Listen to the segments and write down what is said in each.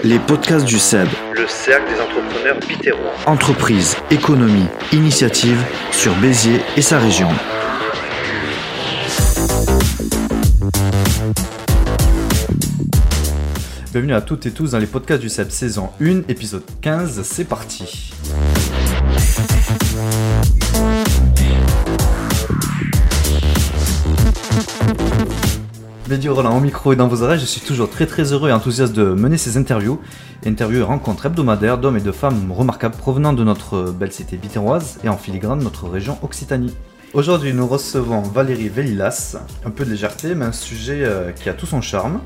Les podcasts du CEB. Le cercle des entrepreneurs bitérois. Entreprise, économie, initiative sur Béziers et sa région. Bienvenue à toutes et tous dans les podcasts du CEB saison 1, épisode 15, c'est parti. Bédi Roland au micro et dans vos oreilles, je suis toujours très très heureux et enthousiaste de mener ces interviews, interviews et rencontres hebdomadaires d'hommes et de femmes remarquables provenant de notre belle cité bitéroise et en filigrane de notre région Occitanie. Aujourd'hui, nous recevons Valérie Vélilas, un peu de légèreté, mais un sujet euh, qui a tout son charme,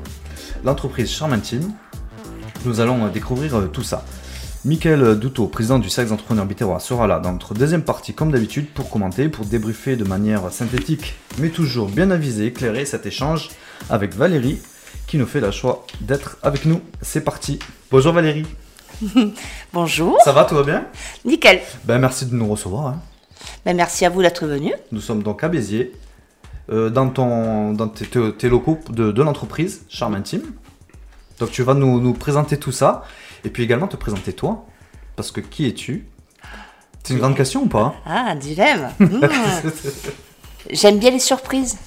l'entreprise Charmantine. Nous allons euh, découvrir euh, tout ça. Michael Douto, président du Cercle des entrepreneurs bitérois, sera là dans notre deuxième partie, comme d'habitude, pour commenter, pour débriefer de manière synthétique, mais toujours bien avisé, éclairer cet échange avec Valérie, qui nous fait la choix d'être avec nous. C'est parti. Bonjour Valérie. Bonjour. Ça va, tout va bien? Nickel. Ben merci de nous recevoir. hein. Ben, merci à vous d'être venu. Nous sommes donc à Béziers, euh, dans, ton, dans tes, locaux de, de l'entreprise Charme Intime. Donc tu vas nous, nous présenter tout ça, et puis également te présenter toi, parce que qui es-tu? C'est une grande question ou pas? Ah, dilemme. Hmm. J'aime bien les surprises.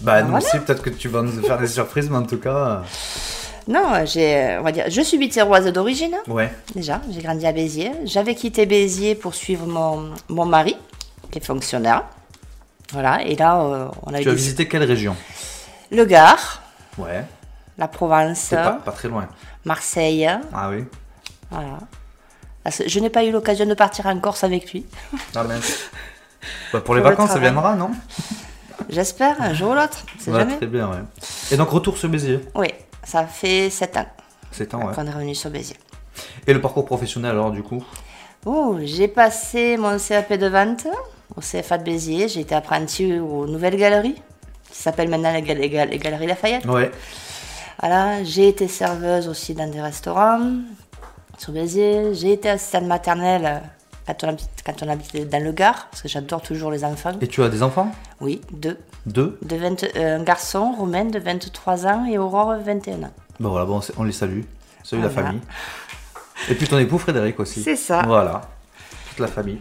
Bah nous voilà. aussi, peut-être que tu vas nous faire des surprises, mais en tout cas... Non, j'ai, on va dire, je suis bitéroise d'origine, euh, Ouais, déjà. J'ai grandi à Béziers. J'avais quitté Béziers pour suivre mon, mon mari, qui est fonctionnaire. Voilà, et là, euh, on a eu tu as des- visité quelle région? Le Gard, Ouais, la Provence, pas, pas très loin. Marseille. Ah oui Voilà. Que Je n'ai pas eu l'occasion de partir en Corse avec lui. Ah. Bah, pour les le vacances, ça viendra, non? J'espère, un jour ou l'autre. C'est Ouais, jamais. Très bien, ouais. Et donc retour sur Béziers, Oui, ça fait 7 ans c'est temps, ouais. qu'on est revenu sur Béziers. Et le parcours professionnel alors du coup? Oh, j'ai passé mon CAP de vente au CFA de Béziers. J'ai été apprentie aux Nouvelles Galeries, qui s'appelle maintenant les, Gal- Galeries Lafayette. Ouais. Voilà, j'ai été serveuse aussi dans des restaurants sur Béziers. J'ai été assistante maternelle quand on, habite, quand on habite dans le Gard, parce que j'adore toujours les enfants. Et tu as des enfants? Oui, deux. Deux? De 20 euh, un garçon, Romain, de 23 ans, et Aurore, 21 ans. Bon voilà, bon, on les salue. Salut la famille. Et puis ton époux Frédéric aussi. C'est ça. Voilà, toute la famille.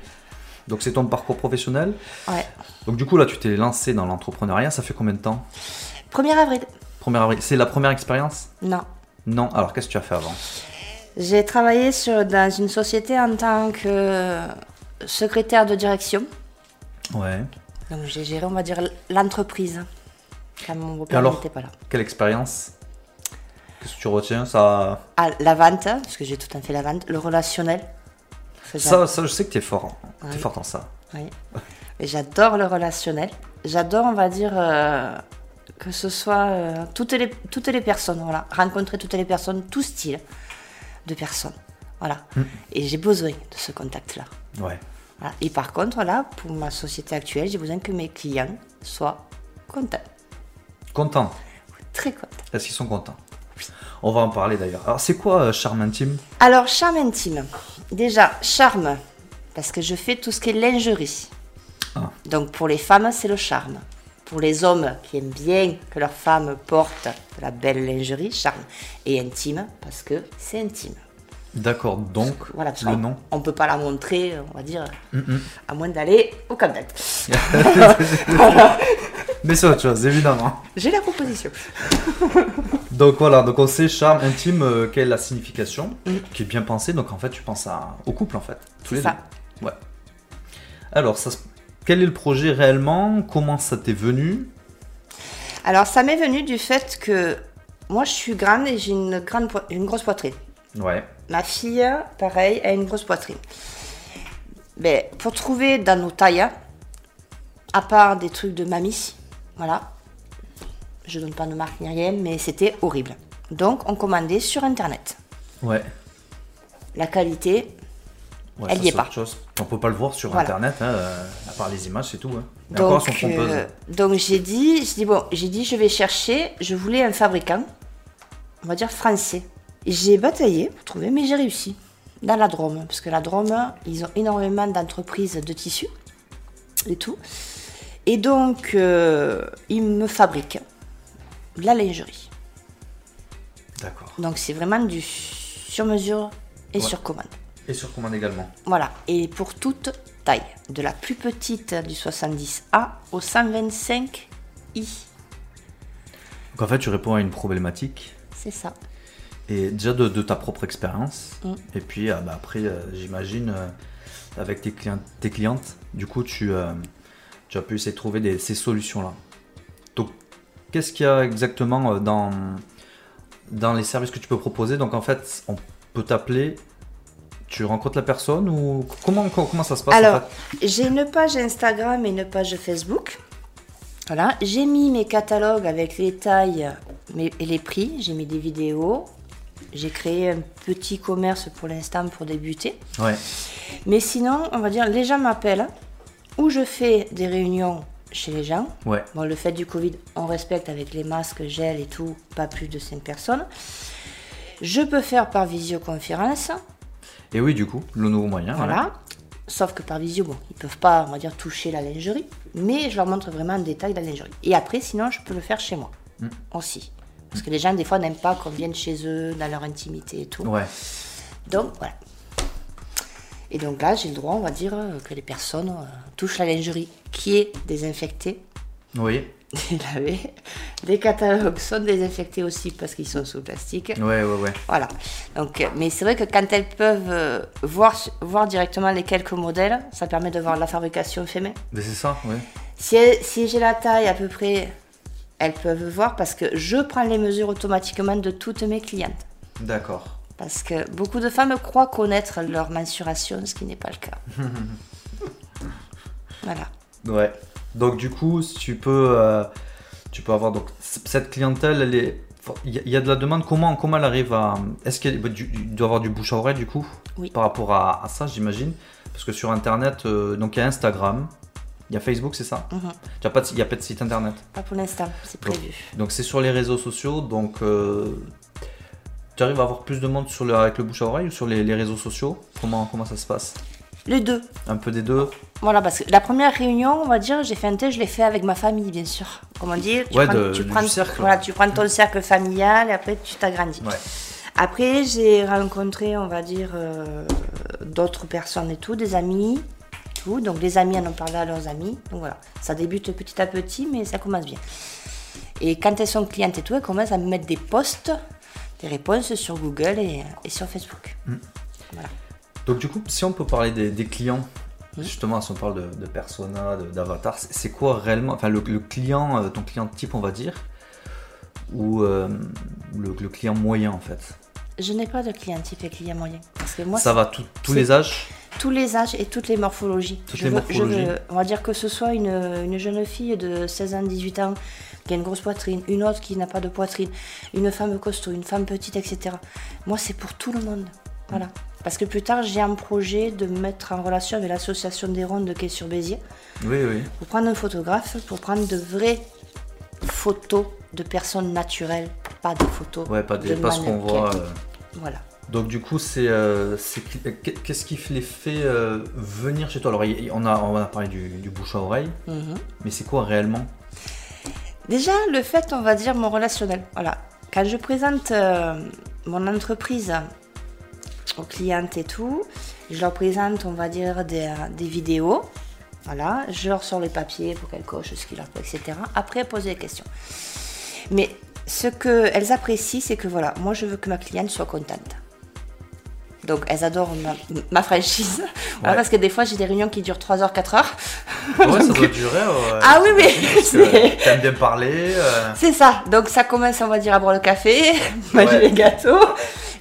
Donc c'est ton parcours professionnel? Ouais. Donc du coup là tu t'es lancé dans l'entrepreneuriat, ça fait combien de temps? 1er avril. 1er avril. C'est la première expérience? Non. Non. Alors qu'est-ce que tu as fait avant? J'ai travaillé sur, dans une société en tant que secrétaire de direction. Ouais. Donc j'ai géré, on va dire, l'entreprise. Quand mon beau-père n'était pas là. Quelle expérience? Qu'est-ce que tu retiens? Ça, Ah, la vente, parce que j'ai tout à fait la vente. Le relationnel. Ça, ça je sais que tu es fort. Tu es fort en ça. Oui. Et j'adore le relationnel. J'adore, on va dire, euh, que ce soit euh, toutes, les, toutes les personnes. Voilà. Rencontrer toutes les personnes, tout style de personnes. Voilà. Mm. Et j'ai besoin de ce contact-là. Ouais. Voilà. Et par contre, là, pour ma société actuelle, j'ai besoin que mes clients soient contents. Content. Très contents. Est-ce qu'ils sont contents On va en parler d'ailleurs. Alors c'est quoi euh, Charme Intime? Alors, charme intime. Déjà, charme, parce que je fais tout ce qui est lingerie. Ah. Donc, pour les femmes, c'est le charme. Pour les hommes qui aiment bien que leurs femmes portent de la belle lingerie, charme. Et intime, parce que c'est intime. D'accord, donc Voilà, parce le qu'on- nom. On ne peut pas la montrer, on va dire, Mm, à moins d'aller au d'Agde. Mais c'est autre chose, évidemment. J'ai la proposition. Donc voilà, donc on sait charme intime, euh, quelle est la signification, qui est bien pensée. Donc en fait, tu penses à, au couple en fait, tous C'est les ça. deux. Ouais. Alors, ça, se- quel est le projet réellement? Comment ça t'est venu? Alors, ça m'est venu du fait que moi, je suis grande et j'ai une, grande, une grosse poitrine. Ouais. Ma fille, pareil, a une grosse poitrine. Mais pour trouver dans nos tailles, à part des trucs de mamie, voilà, je donne pas de marque ni rien, mais c'était horrible. Donc on commandait sur internet. Ouais. La qualité, Ouais, Elle ça, y est pas. autre chose. On peut pas le voir sur Voilà. internet, hein, euh, à part les images, c'est tout. hein. Donc, sont euh, donc j'ai dit, j'ai dit bon, j'ai dit je vais chercher, je voulais un fabricant, on va dire français. J'ai bataillé pour trouver, mais j'ai réussi. Dans la Drôme, parce que la Drôme, ils ont énormément d'entreprises de tissus et tout. Et donc, euh, ils me fabriquent la lingerie. D'accord. Donc, c'est vraiment du sur mesure et Ouais. sur commande. Et sur commande également. Voilà, et pour toute taille, de la plus petite du 70A au 125I. Donc en fait, tu réponds à une problématique. C'est ça. Et déjà de, de ta propre expérience. Mm. Et puis euh, bah, après, euh, j'imagine, euh, avec tes, clients, tes clientes, du coup, tu, tu as pu essayer de trouver des- ces solutions-là. Donc, qu'est-ce qu'il y a exactement dans, dans les services que tu peux proposer? Donc en fait, on peut t'appeler, tu rencontres la personne ou comment, comment, ça se passe en Alors, fait? j'ai une page Instagram et une page Facebook. Voilà, j'ai mis mes catalogues avec les tailles et les prix. J'ai mis des vidéos. J'ai créé un petit commerce pour l'instant pour débuter. Ouais, Mais sinon, on va dire, les gens m'appellent ou je fais des réunions chez les gens. ouais, Bon, le fait du Covid, on respecte avec les masques, gel et tout, pas plus de 5 personnes. Je peux faire par visioconférence. Et oui, du coup, le nouveau moyen. Voilà. Sauf que par visio, bon, ils peuvent pas, on va dire, toucher la lingerie. Mais je leur montre vraiment en détail la lingerie. Et après, sinon, je peux le faire chez moi. Mm. Aussi. Parce que les gens, des fois, n'aiment pas qu'on vienne chez eux, dans leur intimité et tout. Ouais. Donc, voilà. Et donc là, j'ai le droit, on va dire, euh, que les personnes euh, touchent la lingerie qui est désinfectée. Oui, Et lavée. Les catalogues sont désinfectés aussi parce qu'ils sont sous plastique. ouais, ouais, ouais. Voilà. Donc, euh, mais c'est vrai que quand elles peuvent euh, voir, voir directement les quelques modèles, ça permet de voir la fabrication fait main. Mais c'est ça, ouais. Si, si j'ai la taille à peu près, elles peuvent voir parce que je prends les mesures automatiquement de toutes mes clientes. D'accord. Parce que beaucoup de femmes croient connaître leur mensuration, ce qui n'est pas le cas. voilà. Ouais. Donc du coup, si tu peux, euh, tu peux avoir donc cette clientèle, elle est, il y, a- de la demande. Comment, comment elle arrive à, est-ce qu'il bah, doit y avoir du bouche à oreille du coup, Oui. par rapport à, à ça, j'imagine, parce que sur Internet, euh, donc il y a Instagram, il y a Facebook, c'est ça? Mhm. Il y a pas de site Internet? Pas pour l'instant, c'est prévu. Donc c'est sur les réseaux sociaux, donc euh, tu arrives à avoir plus de monde sur le, avec le bouche à oreille ou sur les, les réseaux sociaux? Comment, comment ça se passe? Les deux. Un peu des deux. Voilà, parce que la première réunion, on va dire, j'ai fait un thé, je l'ai fait avec ma famille, bien sûr. Comment dire tu Ouais, prends, de- tu prends, cercle. Voilà, tu prends ton cercle familial et après tu t'agrandis. Ouais. Après, j'ai rencontré, on va dire, euh, d'autres personnes et tout, des amis, tout. Donc les amis en ont parlé à leurs amis. Donc voilà, ça débute petit à petit, mais ça commence bien. Et quand elles sont clientes et tout, elles commencent à me mettre des posts, des réponses sur Google et, et sur Facebook. Voilà. Donc du coup, si on peut parler des, des clients, Oui. justement, si on parle de, de persona, d'avatar, c'est c'est quoi réellement, enfin le, le client, euh, ton client type, on va dire, ou euh, le, le client moyen en fait? Je n'ai pas de client type et client moyen. Parce que moi, Ça va tout- tous les âges? tous les âges et toutes les morphologies. Toutes je les veux, morphologies. je veux- on va dire que ce soit une, une jeune fille de 16 ans, 18 ans qui a une grosse poitrine, une autre qui n'a pas de poitrine, une femme costaud, une femme petite, etc. Moi, c'est pour tout le monde. Voilà. Parce que plus tard, j'ai un projet de me mettre en relation avec l'association des rondes de Quai sur Béziers Oui, oui. pour prendre un photographe, pour prendre de vraies photos de personnes naturelles, pas des photos Ouais, pas, des, de pas ce qu'on voit. euh. Voilà. Donc du coup, c'est euh, c'est- qu'est-ce qui les fait euh, venir chez toi? Alors, on a, on a parlé du, du bouche à oreille, Mhm. mais c'est quoi réellement? Déjà, le fait, on va dire, mon relationnel. Voilà. Quand je présente euh, mon entreprise aux clientes et tout, je leur présente, on va dire, des, euh, des vidéos. Voilà. Je leur sors les papiers pour qu'elles cochent ce qu'il leur faut, etc. Après, posent des questions. Mais ce qu'elles apprécient, c'est que, voilà, moi, je veux que ma cliente soit contente. Donc, elles adorent ma, ma franchise. Voilà, parce que des fois, j'ai des réunions qui durent 3 heures, 4 heures. Ouais, ça doit durer. Ah oui, mais T'aimes bien parler. euh, C'est ça. Donc ça commence, on va dire, à boire le café, manger Ouais. les gâteaux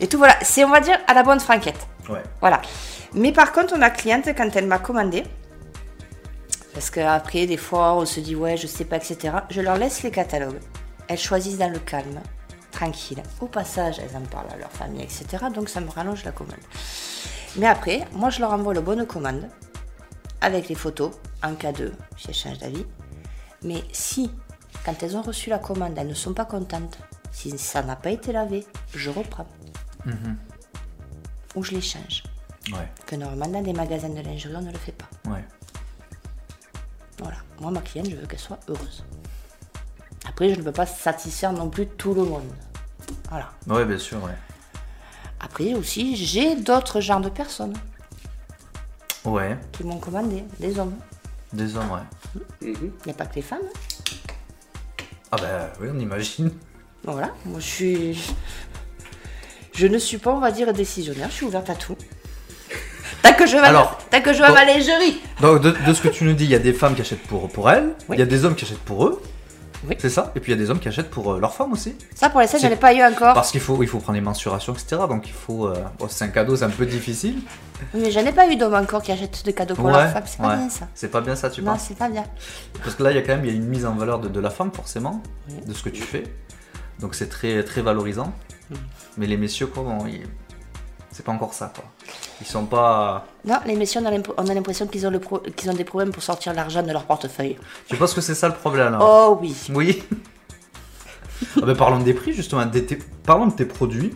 et tout. Voilà. C'est, on va dire, à la bonne franquette. Ouais. Voilà. Mais par contre, ma cliente, quand elle m'a commandé, parce qu'après, des fois, on se dit, ouais, je sais pas, etc. Je leur laisse les catalogues. Elles choisissent dans le calme, tranquille. Au passage, elles en parlent à leur famille, etc. Donc ça me rallonge la commande. Mais après, moi, je leur envoie le bon de commande avec les photos en cas de si elles changent d'avis. Mais si, quand elles ont reçu la commande, elles ne sont pas contentes, si ça n'a pas été lavé, je reprends. Ou je les change. Ouais. Que normalement, dans des magasins de lingerie, on ne le fait pas. Ouais. Voilà. Moi, ma cliente, je veux qu'elle soit heureuse. Après, je ne peux pas satisfaire non plus tout le monde. Voilà. Ouais, bien sûr, ouais. Après aussi, j'ai d'autres genres de personnes Ouais, qui m'ont commandé, des hommes. des hommes, ouais. Il n'y a pas que les femmes. hein. Ah bah oui, on imagine. Voilà, moi je suis. Je ne suis pas, on va dire, décisionnaire, je suis ouverte à tout. Tant que je vais, Alors, tant que je vais bon. Donc de, de ce que tu nous dis, il y a des femmes qui achètent pour, pour elles, il y a des hommes qui achètent pour eux. Oui. C'est ça? Et puis il y a des hommes qui achètent pour euh, leurs femmes aussi. Ça, pour l'instant, C'est- je n'ai pas eu encore. Parce qu'il faut, il faut prendre les mensurations, etc. Donc il faut. euh, bon, c'est un cadeau, c'est un peu difficile. Mais je n'ai pas eu d'homme encore qui achète de cadeaux pour Ouais, leur femme. C'est pas ouais. bien ça. C'est pas bien ça, tu Non, penses? c'est pas bien. Parce que là, il y a quand même il y a une mise en valeur de, de la femme, forcément, Oui. de ce que tu fais. Donc c'est très, très valorisant. Mais les messieurs, quoi, bon, ils- c'est pas encore ça, quoi. Ils sont pas. Non, les messieurs, on a l'imp- on a l'impression qu'ils ont, le pro- qu'ils ont des problèmes pour sortir l'argent de leur portefeuille. Tu penses que c'est ça le problème là Oh oui. Oui. Ah ben, parlons des prix justement. Des- parlons de tes produits.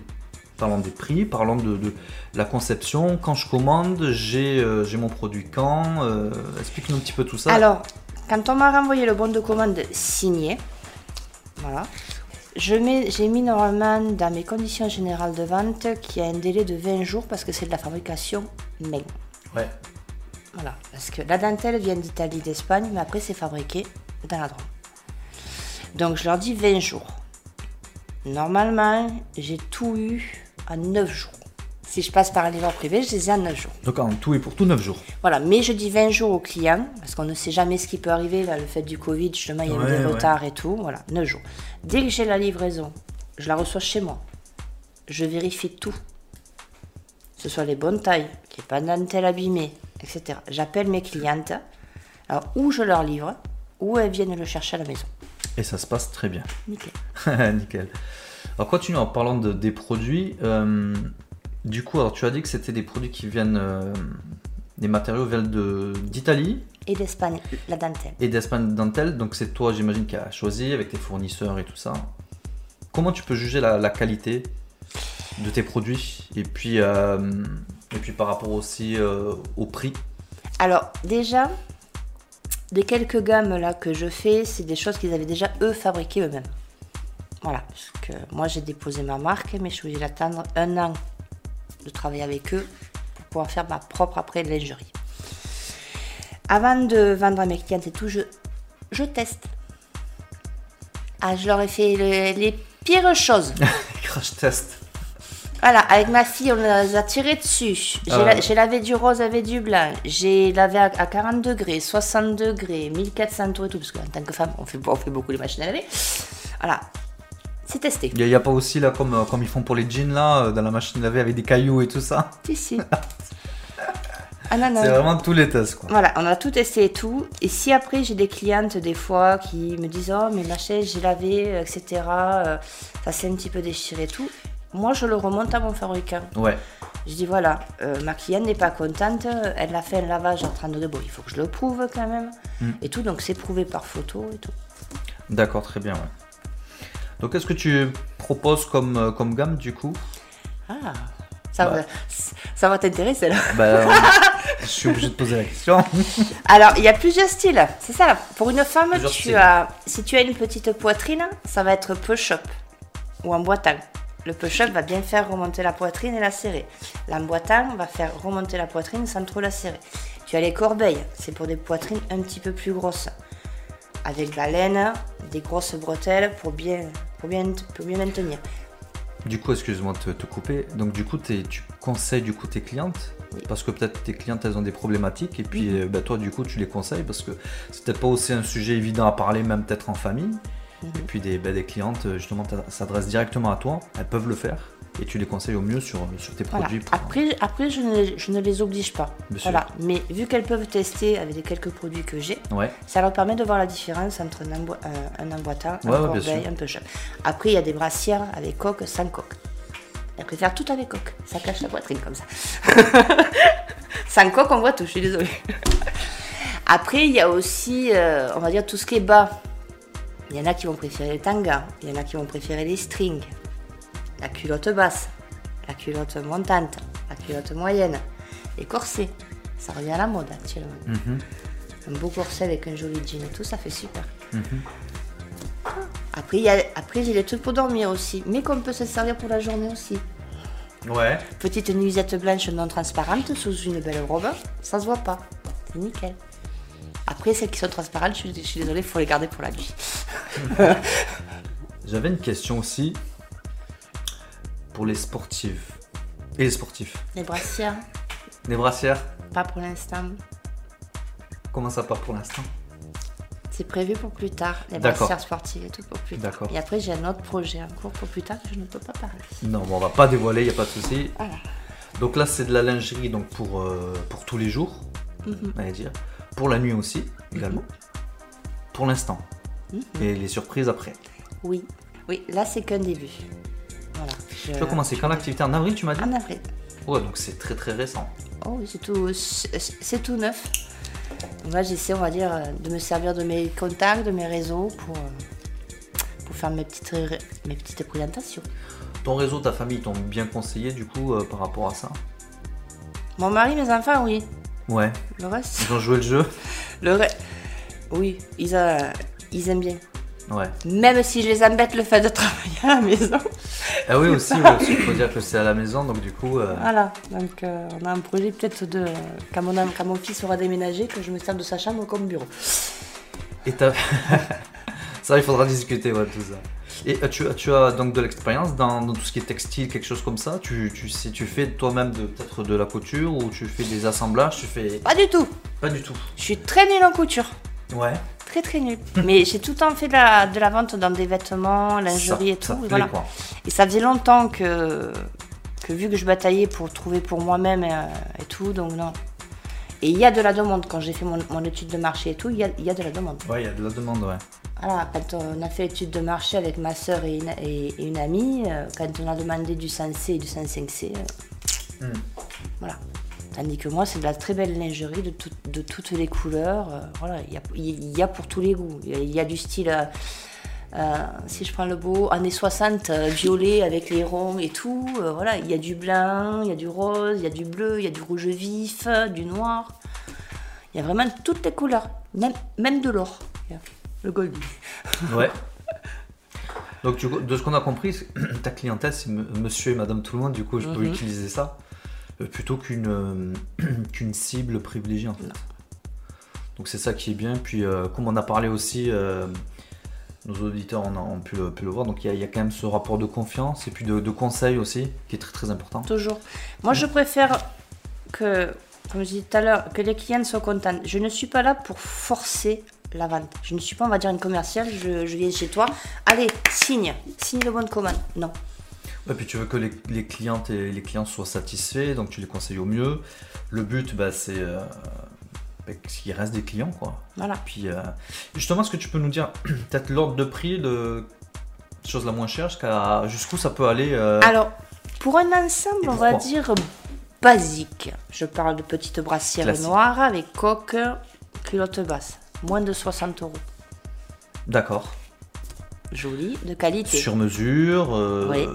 Parlons des prix. Parlons de, de la conception. Quand je commande, j'ai euh, j'ai mon produit quand. euh, Explique-nous un petit peu tout ça. Alors, quand on m'a renvoyé le bon de commande signé, voilà, j'ai mis normalement dans mes conditions générales de vente qu'il y a un délai de 20 jours parce que c'est de la fabrication main. Ouais. Voilà, parce que la dentelle vient d'Italie, d'Espagne, mais après c'est fabriqué dans la Drôme. Donc je leur dis 20 jours. Normalement, j'ai tout eu en 9 jours. Si je passe par un livreur privé, je les ai en 9 jours. Donc en tout et pour tout 9 jours. Voilà, mais je dis 20 jours aux clients, parce qu'on ne sait jamais ce qui peut arriver. Là, le fait du Covid, justement, il y a eu des ouais. retards et tout. Voilà, 9 jours. Dès que j'ai la livraison, je la reçois chez moi. Je vérifie tout. Que ce soit les bonnes tailles, qu'il n'y ait pas de dentelle abîmée, etc. J'appelle mes clientes. Alors, où je leur livre, ou elles viennent le chercher à la maison. Et ça se passe très bien. Nickel. Nickel. Alors continuons en parlant de, des produits. euh, du coup, alors tu as dit que c'était des produits qui viennent, euh, des matériaux viennent de- d'Italie Et d'Espagne, la dentelle. et d'Espagne Dentelle. Donc c'est toi, j'imagine, qui a choisi avec tes fournisseurs et tout ça. Comment tu peux juger la, la qualité de tes produits et puis euh, et puis par rapport aussi euh, au prix? Alors, déjà, les quelques gammes là que je fais, c'est des choses qu'ils avaient déjà eux fabriquées eux-mêmes. Voilà, parce que moi j'ai déposé ma marque, mais je suis obligée d'attendre un an de travailler avec eux pour pouvoir faire ma propre après lingerie. Avant de vendre à mes clientes et tout, je, je teste. Ah, je leur ai fait le- les pires choses. Crash test. Voilà, avec ma fille, on les a tirés dessus. J'ai Ah. lavé du rose avec du blanc. J'ai lavé à, à 40 degrés, 60 degrés, 1400 tours et tout, parce qu'en tant que femme, on fait, on fait beaucoup les machines à laver. Voilà, c'est testé. Il n'y a, pas aussi là comme, euh, comme ils font pour les jeans là, euh, dans la machine à laver avec des cailloux et tout ça. Si, si. Ah. C'est vraiment tous les tests quoi. Voilà, on a tout testé et tout. Et si après j'ai des clientes des fois qui me disent Oh, mais ma chaise, j'ai lavé, euh, etc. euh, ça s'est un petit peu déchiré et tout. Moi, je le remonte à mon fabricant. Ouais. Je dis voilà, euh, ma cliente n'est pas contente, elle a fait un lavage 30 degrés. Bon, il faut que je le prouve quand même. Mm. Et tout, donc c'est prouvé par photo et tout. D'accord, très bien. Ouais. Donc qu'est-ce que tu proposes comme, euh, comme gamme du coup? Ah, ça Bah. va, ça va t'intéresser là. Ben, Je suis obligé de poser la question. Alors, il y a plusieurs styles. C'est ça? Pour une femme, Plusieurs tu styles. as, si tu as une petite poitrine, ça va être push-up ou emboîtant. Le push-up va bien faire remonter la poitrine et la serrer. L'emboîtant va faire remonter la poitrine sans trop la serrer. Tu as les corbeilles, c'est pour des poitrines un petit peu plus grosses. Avec de la laine, des grosses bretelles pour bien, pour bien, pour bien maintenir. Du coup, excuse-moi de te, te couper. Donc du coup, tu conseilles du coup tes clientes Oui. parce que peut-être tes clientes elles ont des problématiques et puis Mhm. euh, ben, toi du coup tu les conseilles parce que c'est peut-être pas aussi un sujet évident à parler même peut-être en famille. Mhm. Et puis des, ben, des clientes euh, justement s'adressent directement à toi, elles peuvent le faire et tu les conseilles au mieux sur, sur tes Voilà. produits. pour- Après, après je, ne, je ne les oblige pas. Bien sûr. Voilà. Mais vu qu'elles peuvent tester avec les quelques produits que j'ai, Ouais. Ça leur permet de voir la différence entre un, embo- un- un emboîtant, un Ouais, corbeille, un push-up. Après, il y a des brassières avec coque, sans coque. Elles préfèrent tout avec coque. Ça cache la poitrine comme ça. sans coque, on voit tout, je suis désolée. Après, il y a aussi, euh, on va dire, tout ce qui est bas. Il y en a qui vont préférer les tangas, il y en a qui vont préférer les strings, la culotte basse, la culotte montante, la culotte moyenne, les corsets. Ça revient à la mode actuellement. Mhm. Un beau corset avec un joli jean et tout, ça fait super. Mhm. Après, il y a- après j'ai des trucs pour dormir aussi, mais qu'on peut se servir pour la journée aussi. Ouais. Petite nuisette blanche non transparente sous une belle robe, ça se voit pas. C'est nickel. Après, celles qui sont transparentes, je, suis- je suis désolée, il faut les garder pour la nuit. J'avais une question aussi pour les sportives. Et les sportifs. Les brassières, Les brassières, pas pour l'instant. comment ça part pour l'instant? C'est prévu pour plus tard, les brassières sportives et tout pour plus tard. D'accord. Et après, j'ai un autre projet en cours pour plus tard que je ne peux pas parler. Non, bon, on va pas dévoiler, il a pas de souci. Voilà. Donc là, c'est de la lingerie donc pour, euh, pour tous les jours, Mhm. on va dire. Pour la nuit aussi, également. Pour l'instant. Mhm. Et les surprises après. Oui, oui, là, c'est qu'un début. Voilà. Je- Tu vas commencer quand l'activité? En avril, tu m'as dit? En avril. Ouais, donc c'est très très récent. Oh oui, c'est tout, c'est tout neuf. Donc là, j'essaie, on va dire, euh, de me servir de mes contacts, de mes réseaux pour, euh, pour faire mes petites, mes petites présentations. Ton réseau, ta famille t'ont bien conseillé du coup euh, par rapport à ça? Mon mari, mes enfants, oui. Ouais. Le reste, Ils ont joué le jeu le re- oui, ils, euh, ils aiment bien. Ouais. Même si je les embête le fait de travailler à la maison. Ah oui, aussi, il faut dire que c'est à la maison, donc du coup. euh, Voilà, donc euh, on a un projet peut-être de, quand mon, quand mon fils aura déménagé, que je me serve de sa chambre comme bureau. Et t'as. ça, il faudra discuter, ouais, tout ça. Et euh, tu, as- tu as donc de l'expérience dans, dans tout ce qui est textile, quelque chose comme ça? Tu, tu, sais, tu fais toi-même peut-être de la couture ou tu fais des assemblages Tu fais. Pas du tout. Pas du tout. Je suis très nulle en couture. Ouais. Très très nulle. Mais j'ai tout le temps fait de la, de la vente dans des vêtements, lingerie et tout. ça et voilà. Et ça faisait longtemps que, que vu que je bataillais pour trouver pour moi-même et, et tout, donc non. Et il y a de la demande. Quand j'ai fait mon, mon étude de marché et tout, il y a, y a de la demande. Ouais, il y a de la demande, ouais. Voilà, quand on a fait l'étude de marché avec ma soeur et une, et- et une amie, euh, quand on a demandé du 100C et du 105C, euh, Hmm. voilà. Tandis que moi, c'est de la très belle lingerie de, tout- de toutes les couleurs. euh, voilà, il y a, il y a pour tous les goûts. Il y a, il y a du style, euh, euh, si je prends le beau, années 60, euh, violet avec les ronds et tout. voilà, il y a du blanc, il y a du rose, il y a du bleu, il y a du rouge vif, du noir. Il y a vraiment toutes les couleurs, même, même de l'or. Le gold. Ouais. Donc, du coup, de ce qu'on a compris, ta clientèle, c'est monsieur et madame tout le monde, du coup, je peux Mhm. utiliser ça euh, plutôt qu'une euh, qu'une cible privilégiée, en fait. Donc, c'est ça qui est bien. Puis, euh, comme on a parlé aussi, euh, nos auditeurs on a, ont pu, le- pu le voir, donc il y, a- il y a quand même ce rapport de confiance et puis de, de conseil aussi, qui est très très important. Toujours. Moi, je préfère que, comme je disais tout à l'heure, que les clients soient contents. Je ne suis pas là pour forcer la vente. Je ne suis pas, on va dire, une commerciale. Je, je viens chez toi. Allez, signe. Signe le bon de commande. Non. Et puis, tu veux que les, les clientes et les clients soient satisfaits, donc tu les conseilles au mieux. Le but, bah, c'est euh, bah, qu'il reste des clients, quoi. Voilà. Puis euh, justement, est-ce que tu peux nous dire peut-être l'ordre de prix de chose la moins chère jusqu'à jusqu'où ça peut aller euh, Alors, pour un ensemble, on va dire basique. Je parle de petites brassières Classique. noires avec coque, culotte basse. Moins de 60 euros. D'accord. Joli, de qualité. Sur mesure, euh, Oui.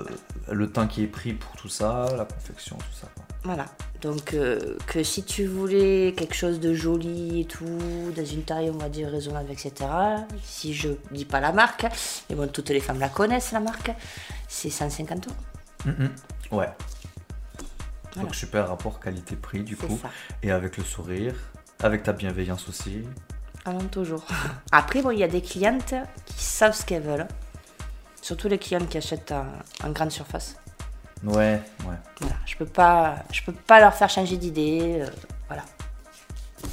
le temps qui est pris pour tout ça, la confection, tout ça. quoi. Voilà. Donc, euh, que si tu voulais quelque chose de joli et tout, dans une taille, on va dire, raisonnable, etc., si je dis pas la marque, mais bon, toutes les femmes la connaissent, la marque, c'est 150 euros. Mhm. Ouais. Voilà. Donc super rapport qualité-prix du coup. ça. Et avec le sourire, avec ta bienveillance aussi. Non, toujours. Après, bon, il y a des clientes qui savent ce qu'elles veulent. Surtout les clientes qui achètent en, en grande surface. Ouais, ouais. Voilà. Je peux pas, je peux pas leur faire changer d'idée. euh, voilà.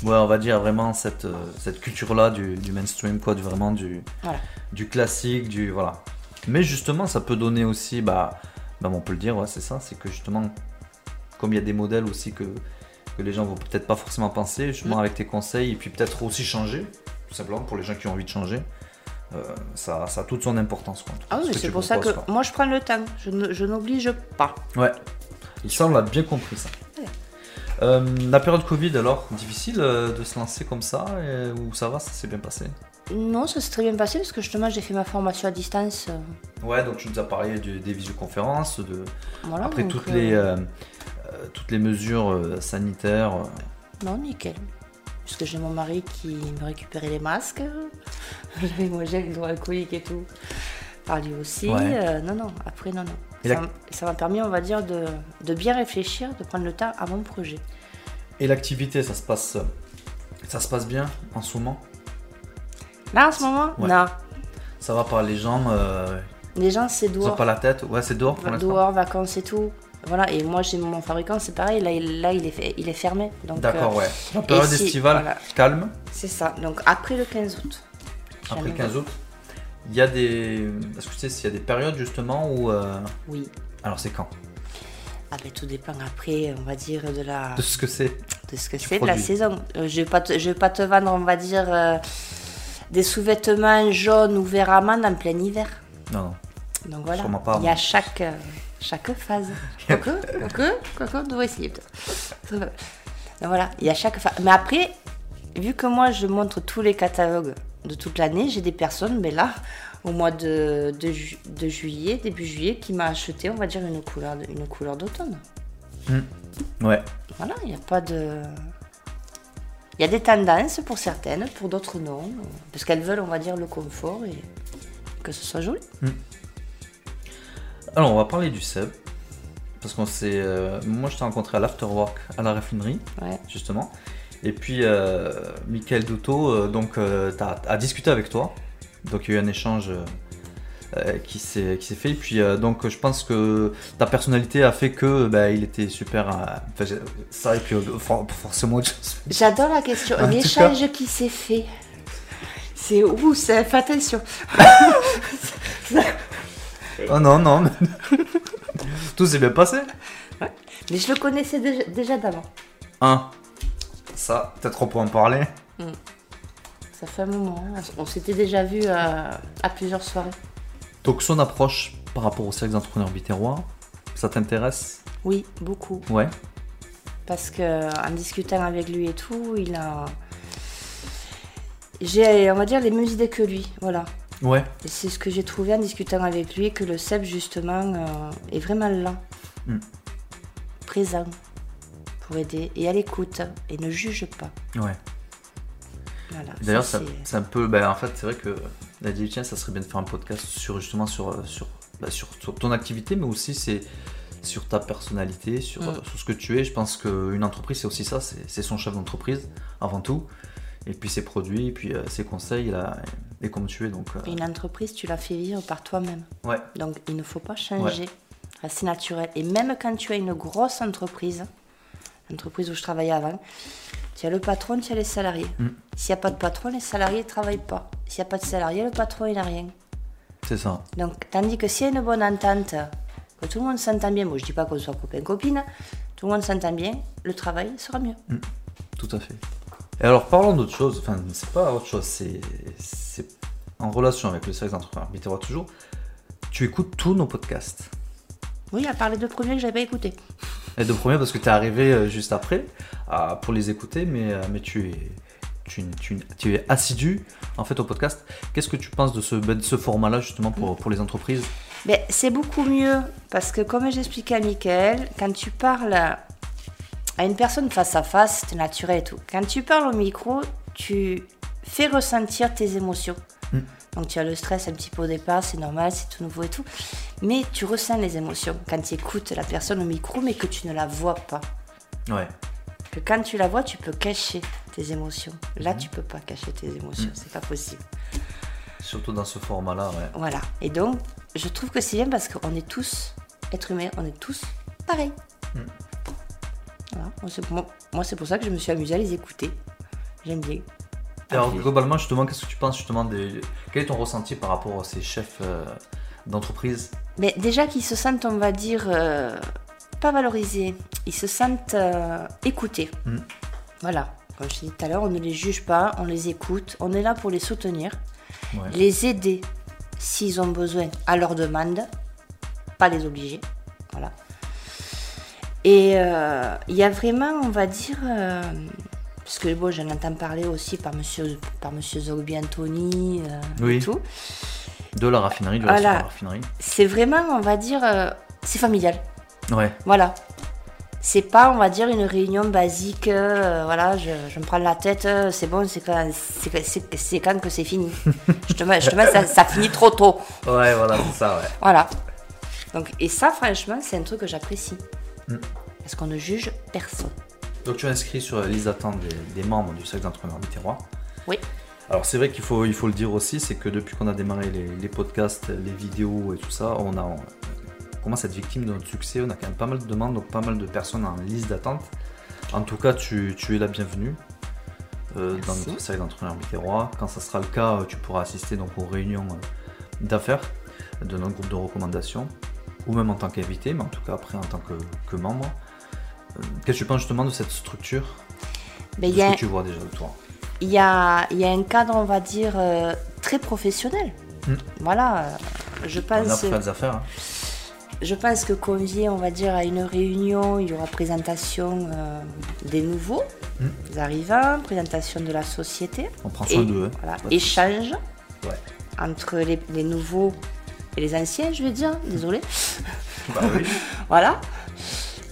Ouais, on va dire vraiment cette, euh, cette culture-là du, du mainstream, quoi, du, vraiment du, Voilà. du classique, du voilà. Mais justement, ça peut donner aussi, bah, bah on peut le dire, ouais, c'est ça, c'est que justement, comme il y a des modèles aussi que, que les gens vont peut-être pas forcément penser, justement Mm. avec tes conseils, et puis peut-être aussi changer, tout simplement pour les gens qui ont envie de changer, euh, ça, ça a toute son importance. Quoi, Ah oui, mais c'est pour ça que moi je prends le temps. Je n'oblige pas. Ouais, ça on l'a bien compris ça. Ouais. Euh, la période Covid alors, difficile euh, de se lancer comme ça, et- ou ça va, ça s'est bien passé? Non, ça s'est très bien passé parce que justement j'ai fait ma formation à distance. Ouais, donc tu nous as parlé des visioconférences, de, Voilà, après toutes, euh, les, euh, toutes les mesures euh, sanitaires. euh, Non, nickel. Puisque j'ai mon mari qui me récupérait les masques. J'avais mon gel hydroalcoolique et tout. Par lui aussi. Ouais. euh, non, non, après, non, non. Et Ça la- m'a permis, on va dire, de, de bien réfléchir, de prendre le temps à mon projet. Et l'activité, ça se passe, ça se passe bien en ce moment? Là, en ce moment, Ouais. non. Ça va par les jambes, euh, Les gens, c'est ça va dehors. pas la tête? Ouais, c'est dehors pour l'instant. Dehors, vacances et tout. Voilà, et moi, j'ai mon fabricant, c'est pareil. Là, il, là, il, est, il est fermé. D'accord, euh, ouais. La période estivale, voilà. calme. c'est ça. Donc, après le 15 août. Après le Jamais. 15 août. Il y a des. Est-ce que tu sais s'il y a des périodes justement où. euh, Oui. Alors c'est quand? Ah ben, tout dépend après, on va dire, de la De ce que c'est. de ce que c'est de la saison. Euh, je vais pas te, je vais pas te vendre, on va dire, euh, des sous-vêtements jaunes ou verts amandes en plein hiver. Non. Donc voilà, pas, il y a chaque, chaque phase. Quoique, quoique, quoique, on devrait essayer peut-être. Voilà, il y a chaque phase. Mais après, vu que moi je montre tous les catalogues de toute l'année, j'ai des personnes, mais là, au mois de, de, ju- de juillet, début juillet, qui m'a acheté, on va dire, une couleur, une couleur d'automne. Ouais. Voilà, il n'y a pas de. Il y a des tendances pour certaines, pour d'autres non. Parce qu'elles veulent, on va dire, le confort et que ce soit joli. Alors on va parler du Seb. Parce qu'on s'est. euh, Moi je t'ai rencontré à l'Afterwork à la raffinerie, Ouais. justement. Et puis euh, Michael Douto euh, donc, euh, t'as- a discuté avec toi. Donc il y a eu un échange euh, euh, qui s'est qui s'est fait. Et puis euh, donc je pense que ta personnalité a fait que bah, il était super. euh, enfin, j'ai- ça et puis euh, for- forcément autre chose. J'adore la question. En tout L'échange qui s'est fait. C'est où ça Fais attention. Oh non, non. mais- Tout s'est bien passé. Mais je le connaissais déjà, déjà d'avant. Un. Ça, peut-être on peut en parler. Ça fait un moment. hein. On s'était déjà vu à, à plusieurs soirées. Donc son approche par rapport au cercle d'entrepreneurs biterrois, ça t'intéresse? Oui, beaucoup. Ouais. Parce que en discutant avec lui et tout, il a. J'ai, on va dire, les mêmes idées que lui. Voilà. Ouais. Et c'est ce que j'ai trouvé en discutant avec lui, que le CEP, justement, euh, est vraiment là. Mm. Présent. Pour aider. Et à l'écoute. Et ne juge pas. Ouais. Voilà. D'ailleurs, Ça, ça- un peu. bah, en fait, c'est vrai que la dit tiens, ça serait bien de faire un podcast sur justement sur, euh, sur, bah, sur, sur ton activité, mais aussi c'est sur ta personnalité, sur, Mm. euh, sur ce que tu es. Je pense qu'une entreprise, c'est aussi ça, c'est son chef d'entreprise avant tout. Et puis ses produits, et puis euh, ses conseils, là, et, et comme tu es. Donc, euh, Une entreprise, tu la fais vivre par toi-même. ouais. Donc, il ne faut pas changer. Rester naturel. Et même quand tu as une grosse entreprise, l'entreprise où je travaillais avant, tu as le patron, tu as les salariés. Mm. S'il n'y a pas de patron, les salariés ne travaillent pas. S'il n'y a pas de salariés, le patron, il n'a rien. C'est ça. Donc, tandis que s'il y a une bonne entente, que tout le monde s'entend bien, moi je dis pas qu'on soit copain-copine, tout le monde s'entend bien, le travail sera mieux. Tout à fait. Et alors, parlons d'autre chose. Enfin, c'est pas autre chose, c'est en relation avec le service d'entrepreneur biterrois toujours. Tu écoutes tous nos podcasts. Oui, à part les deux premiers que j'avais pas écoutés. Les deux premiers parce que tu es arrivé euh, juste après à- pour les écouter, mais, euh, mais tu, es, tu, tu- tu es assidu en fait au podcast. Qu'est-ce que tu penses de ce, ben, de ce format-là justement pour, pour les entreprises? Mais c'est beaucoup mieux parce que, comme j'expliquais à Michael, quand tu parles à une personne face à face, c'est naturel et tout. Quand tu parles au micro, tu fais ressentir tes émotions. Mm. Donc tu as le stress un petit peu au départ, c'est normal, c'est tout nouveau et tout. Mais tu ressens les émotions quand tu écoutes la personne au micro, mais que tu ne la vois pas. Ouais. Que quand tu la vois, tu peux cacher tes émotions. Mm. Là, tu peux pas cacher tes émotions, c'est pas possible. Surtout dans ce format-là, ouais. Voilà. Et donc, je trouve que c'est bien parce qu'on est tous êtres humains, on est tous pareils. Voilà. Moi, c'est- pour ça que je me suis amusée à les écouter. J'aime bien. Alors, globalement, justement, qu'est-ce que tu penses justement des... Quel est ton ressenti par rapport à ces chefs euh, d'entreprise? Mais déjà qu'ils se sentent, on va dire, euh, pas valorisés, ils se sentent euh, écoutés. Mm. Voilà. Comme je t'ai dit tout à l'heure, on ne les juge pas, on les écoute, on est là pour les soutenir, Ouais. les aider s'ils ont besoin à leur demande, pas les obliger. Voilà. Et euh, il y a vraiment, on va dire, euh, parce que bon, j'en entends parler aussi par monsieur, par monsieur Zogby Anthony euh, Oui. et tout. De la raffinerie, de la Voilà. raffinerie. C'est vraiment, on va dire, c'est familial. Ouais. Voilà. C'est pas, on va dire, une réunion basique. voilà, je, je me prends la tête, c'est bon, c'est quand, c'est, que c'est fini. je te mets, je te mets ça, ça finit trop tôt. Ouais, voilà, c'est ça, ouais. Voilà. Donc, et ça, franchement, c'est un truc que j'apprécie. Mm. Parce qu'on ne juge personne. Donc tu es inscrit sur la liste d'attente des, des membres du cercle d'entrepreneurs biterrois. Oui. Alors c'est vrai qu'il faut, il faut le dire aussi, c'est que depuis qu'on a démarré les, les podcasts, les vidéos et tout ça, on a on commence à être victime de notre succès. On a quand même pas mal de demandes, donc pas mal de personnes en liste d'attente. En tout cas, tu, tu es la bienvenue euh, dans notre cercle d'entrepreneurs biterrois. Quand ça sera le cas, tu pourras assister donc aux réunions d'affaires de notre groupe de recommandations, ou même en tant qu'invité, mais en tout cas après en tant que, que membre. Euh, Qu'est-ce que tu penses justement de cette structure? Mais de ce a, que tu vois déjà de toi il y, a, y a un cadre, on va dire, euh, très professionnel. Mm. Voilà. euh, Je On a pense, pour faire des affaires. hein. je pense que convié, on va dire, à une réunion, il y aura présentation euh, des nouveaux Mm. des arrivants, présentation de la société. On prend soin d'eux. hein. voilà, échange Ouais. entre les, les nouveaux et les anciens, je veux dire, désolé. Bah oui. Voilà.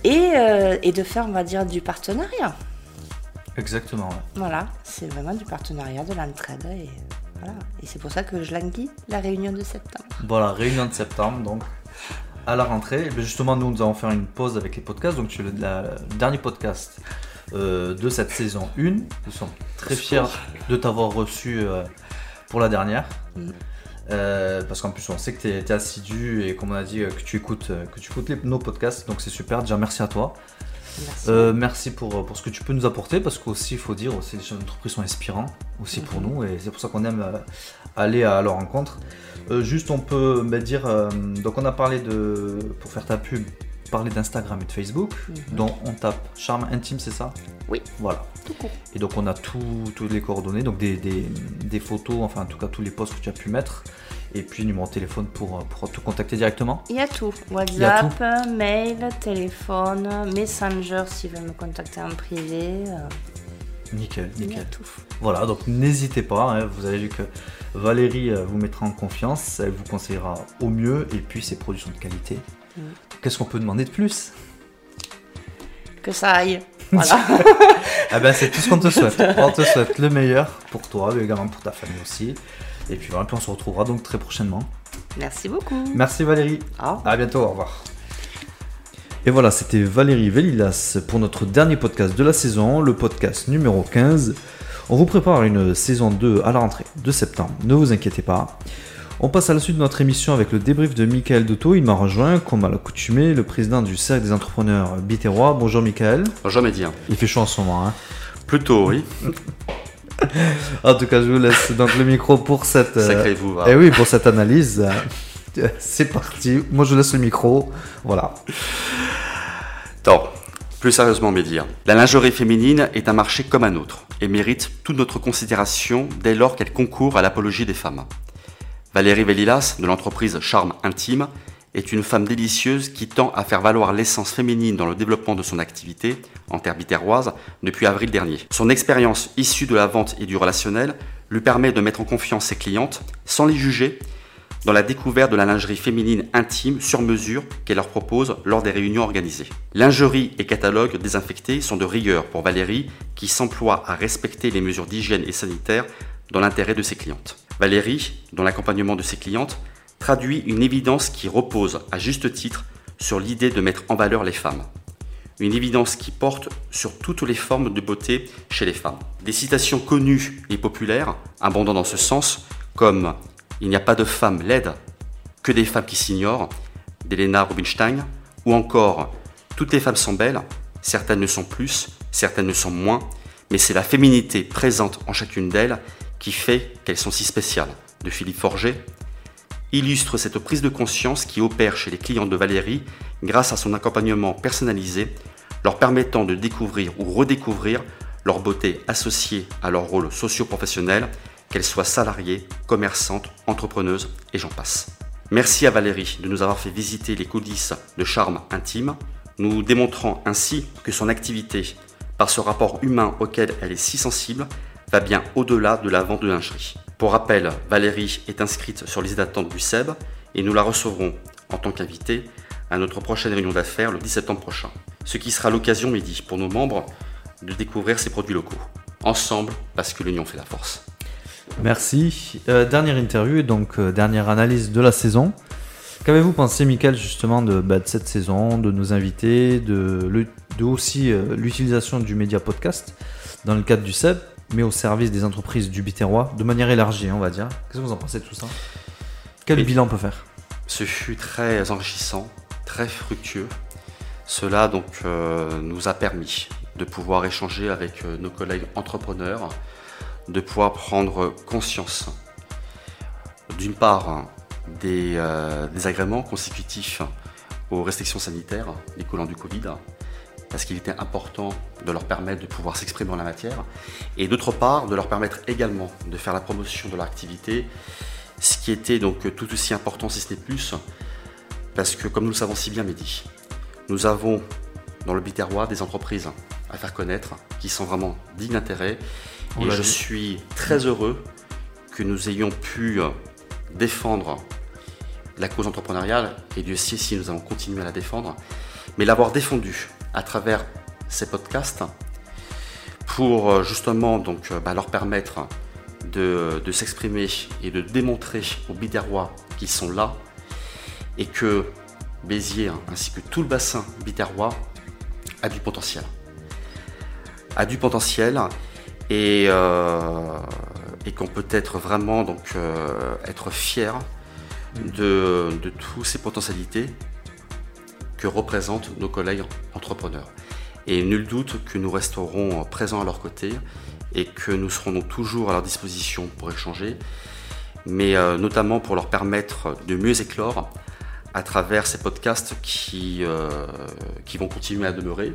Et, euh, et de faire, on va dire, du partenariat. Exactement. ouais. Voilà, c'est vraiment du partenariat, de l'entraide. Et, euh, voilà. et c'est pour ça que je languis la réunion de septembre. Voilà, réunion de septembre, donc à la rentrée. Bien justement, nous, nous allons faire une pause avec les podcasts. Donc, tu es le, le dernier podcast euh, de cette saison 1. Nous sommes très fiers de t'avoir reçu euh, pour la dernière. Mm. Euh, parce qu'en plus, on sait que tu es, assidu et comme on a dit, euh, que tu écoutes, euh, que tu écoutes les- nos podcasts. Donc, c'est super. Déjà, merci à toi. Merci. Euh, merci pour, pour ce que tu peux nous apporter parce qu'aussi il faut dire aussi les chefs d'entreprise sont inspirants aussi pour nous et c'est pour ça qu'on aime euh, aller à leur rencontre. Juste on peut bah, dire donc on a parlé de pour faire ta pub parler d'Instagram et de Facebook Mhm. dont on tape charme intime c'est ça Oui. Voilà. Tout court. Et donc on a tout- toutes les coordonnées donc des, des- des photos enfin en tout cas tous les posts que tu as pu mettre et puis numéro de téléphone pour, pour te contacter directement. Il y a tout. a WhatsApp, mail, téléphone, Messenger s'ils veulent me contacter en privé. euh, Nickel, nickel. tout. Voilà, donc n'hésitez pas, hein, vous avez vu que Valérie euh, vous mettra en confiance, elle vous conseillera au mieux, et puis ses produits sont de qualité. Qu'est-ce qu'on peut demander de plus? Que ça aille. Voilà. Ah ben c'est tout ce qu'on te souhaite. On te souhaite le meilleur pour toi, mais également pour ta famille aussi. Et puis voilà, puis on se retrouvera donc très prochainement. Merci beaucoup. Merci Valérie. Au revoir. À bientôt, au revoir. Et voilà, c'était Valérie Vélilas pour notre dernier podcast de la saison, le podcast numéro 15. On vous prépare une saison 2 à la rentrée de septembre, ne vous inquiétez pas. On passe à la suite de notre émission avec le débrief de Michael Dotto. Il m'a rejoint, comme à l'accoutumée, le président du Cercle des entrepreneurs biterrois. Bonjour Michael. Bonjour Mehdi. Il fait chaud en ce moment. Hein. Plutôt, oui. En tout cas, je vous laisse donc le micro pour cette. euh, Sacré vous. va. eh oui, pour cette analyse. C'est parti. Moi, je vous laisse le micro. Voilà. Donc, plus sérieusement, Mehdi. La lingerie féminine est un marché comme un autre et mérite toute notre considération dès lors qu'elle concourt à l'apologie des femmes. Valérie Vélilas, de l'entreprise Charme Intime, est une femme délicieuse qui tend à faire valoir l'essence féminine dans le développement de son activité en terre biterroise depuis avril dernier. Son expérience issue de la vente et du relationnel lui permet de mettre en confiance ses clientes sans les juger dans la découverte de la lingerie féminine intime sur mesure qu'elle leur propose lors des réunions organisées. Lingerie et catalogue désinfectés sont de rigueur pour Valérie qui s'emploie à respecter les mesures d'hygiène et sanitaire dans l'intérêt de ses clientes. Valérie, dans l'accompagnement de ses clientes, traduit une évidence qui repose à juste titre sur l'idée de mettre en valeur les femmes. Une évidence qui porte sur toutes les formes de beauté chez les femmes. Des citations connues et populaires, abondant dans ce sens, comme Il n'y a pas de femmes laides, que des femmes qui s'ignorent, d'Elena Rubinstein, ou encore Toutes les femmes sont belles, certaines ne sont plus, certaines ne sont moins, mais c'est la féminité présente en chacune d'elles qui fait qu'elles sont si spéciales, de Philippe Forget, illustre cette prise de conscience qui opère chez les clients de Valérie grâce à son accompagnement personnalisé, leur permettant de découvrir ou redécouvrir leur beauté associée à leur rôle socio-professionnel, qu'elles soient salariées, commerçantes, entrepreneuses et j'en passe. Merci à Valérie de nous avoir fait visiter les coulisses de charme intime, nous démontrant ainsi que son activité, par ce rapport humain auquel elle est si sensible, va bien au-delà de la vente de lingerie. Pour rappel, Valérie est inscrite sur liste d'attente du SEB et nous la recevrons en tant qu'invitée à notre prochaine réunion d'affaires le 10 septembre prochain. Ce qui sera l'occasion, midi, pour nos membres de découvrir ces produits locaux. Ensemble, parce que l'union fait la force. Merci. Euh, dernière interview et donc euh, dernière analyse de la saison. Qu'avez-vous pensé, Michael, justement, de, bah, de cette saison, de nos invités, de, le- de aussi euh, l'utilisation du média podcast dans le cadre du CEB, mais au service des entreprises du Biterrois, de manière élargie, on va dire Qu'est-ce que vous en pensez de tout ça? Quel Et- bilan on peut faire? Ce fut très enrichissant, très fructueux. Cela donc nous a permis de pouvoir échanger avec nos collègues entrepreneurs, de pouvoir prendre conscience d'une part des euh, désagréments consécutifs aux restrictions sanitaires découlant du Covid, parce qu'il était important de leur permettre de pouvoir s'exprimer en la matière, et d'autre part de leur permettre également de faire la promotion de leur activité, ce qui était donc tout aussi important si ce n'est plus, parce que comme nous le savons si bien Mehdi, nous avons dans le Biterrois des entreprises à faire connaître qui sont vraiment dignes d'intérêt, On et je suis très heureux que nous ayons pu euh, défendre la cause entrepreneuriale, et Dieu sait si nous allons continuer à la défendre, mais l'avoir défendue à travers ces podcasts pour euh, justement donc, euh, bah, leur permettre de, de s'exprimer et de démontrer aux Biterrois qu'ils sont là et que Béziers hein, ainsi que tout le bassin biterrois a du potentiel. A du potentiel et, euh, et qu'on peut être vraiment donc euh, être fier de, toutes ces potentialités que représentent nos collègues entrepreneurs. Et nul doute que nous resterons présents à leur côté et que nous serons donc toujours à leur disposition pour échanger, mais euh, notamment pour leur permettre de mieux éclore à travers ces podcasts qui vont continuer à demeurer.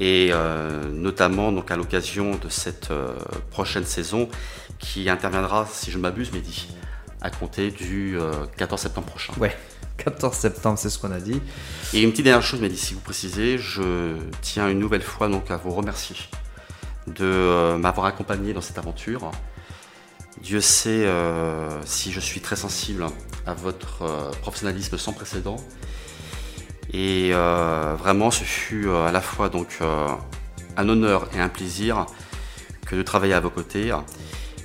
Et euh, notamment donc à l'occasion de cette euh, prochaine saison qui interviendra, si je ne m'abuse, Mehdi, à compter du euh, 14 septembre prochain. Ouais, 14 septembre, c'est ce qu'on a dit. Et une petite dernière chose, Mehdi, si vous précisez, je tiens une nouvelle fois donc à vous remercier de euh, m'avoir accompagné dans cette aventure. Dieu sait euh, si je suis très sensible à votre euh, professionnalisme sans précédent. Et euh, vraiment, ce fut euh, à la fois donc euh, un honneur et un plaisir que de travailler à vos côtés.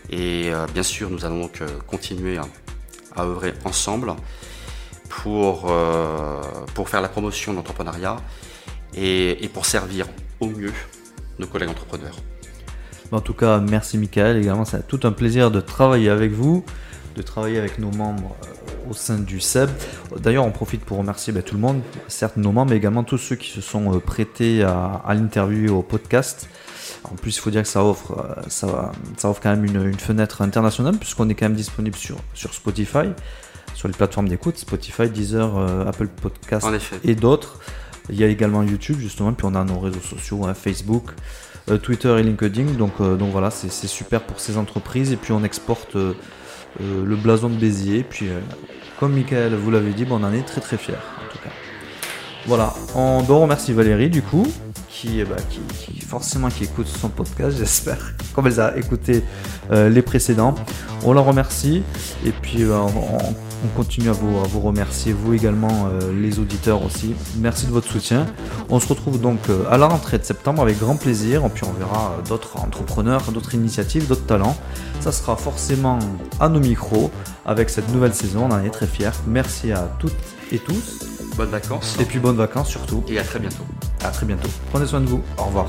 Et bien sûr, nous allons donc continuer à, œuvrer ensemble pour, pour faire la promotion de l'entrepreneuriat et, et pour servir au mieux nos collègues entrepreneurs. En tout cas, merci Michael. Également, c'est tout un plaisir de travailler avec vous, de travailler avec nos membres euh, au sein du SEB. D'ailleurs, on profite pour remercier bah, tout le monde, certes nos membres, mais également tous ceux qui se sont euh, prêtés à, à l'interview et au podcast. En plus, il faut dire que ça offre, euh, ça, ça offre quand même une, une fenêtre internationale, puisqu'on est quand même disponible sur, sur Spotify, sur les plateformes d'écoute, Spotify, Deezer, euh, Apple Podcast En effet. et d'autres. Il y a également YouTube justement, puis on a nos réseaux sociaux, hein, Facebook, euh, Twitter et LinkedIn. Donc, euh, donc voilà, c'est super pour ces entreprises. Et puis on exporte le blason de Béziers. Puis euh, comme Michael vous l'avez dit, bon, on en est très très fiers en tout cas. Voilà, on, ben, on remercie Valérie du coup, qui, eh ben, qui, qui forcément qui écoute son podcast, j'espère, comme elle a écouté euh, les précédents. On la remercie et puis euh, on, on- on continue à vous, à vous remercier, vous également, euh, les auditeurs aussi. Merci de votre soutien. On se retrouve donc à la rentrée de septembre avec grand plaisir. Et puis on verra d'autres entrepreneurs, d'autres initiatives, d'autres talents. Ça sera forcément à nos micros avec cette nouvelle saison. On en est très fiers. Merci à toutes et tous. Bonnes vacances Et puis bonnes vacances surtout. et à très bientôt. À très bientôt. Prenez soin de vous. Au revoir.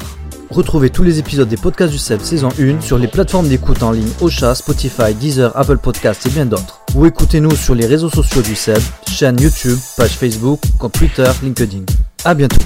Retrouvez tous les épisodes des podcasts du CEP saison 1 sur les plateformes d'écoute en ligne Ocha, Spotify, Deezer, Apple Podcasts et bien d'autres. Ou écoutez-nous sur les réseaux sociaux du CEB, chaîne YouTube, page Facebook, compte Twitter, LinkedIn. À bientôt.